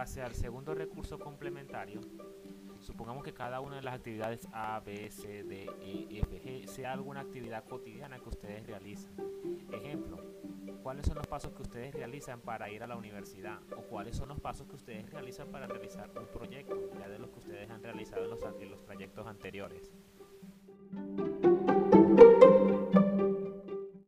base al segundo recurso complementario, supongamos que cada una de las actividades A, B, C, D, E, F, G sea alguna actividad cotidiana que ustedes realizan. Ejemplo, ¿cuáles son los pasos que ustedes realizan para ir a la universidad? ¿O cuáles son los pasos que ustedes realizan para realizar un proyecto, ya de los que ustedes han realizado en los, en los trayectos anteriores?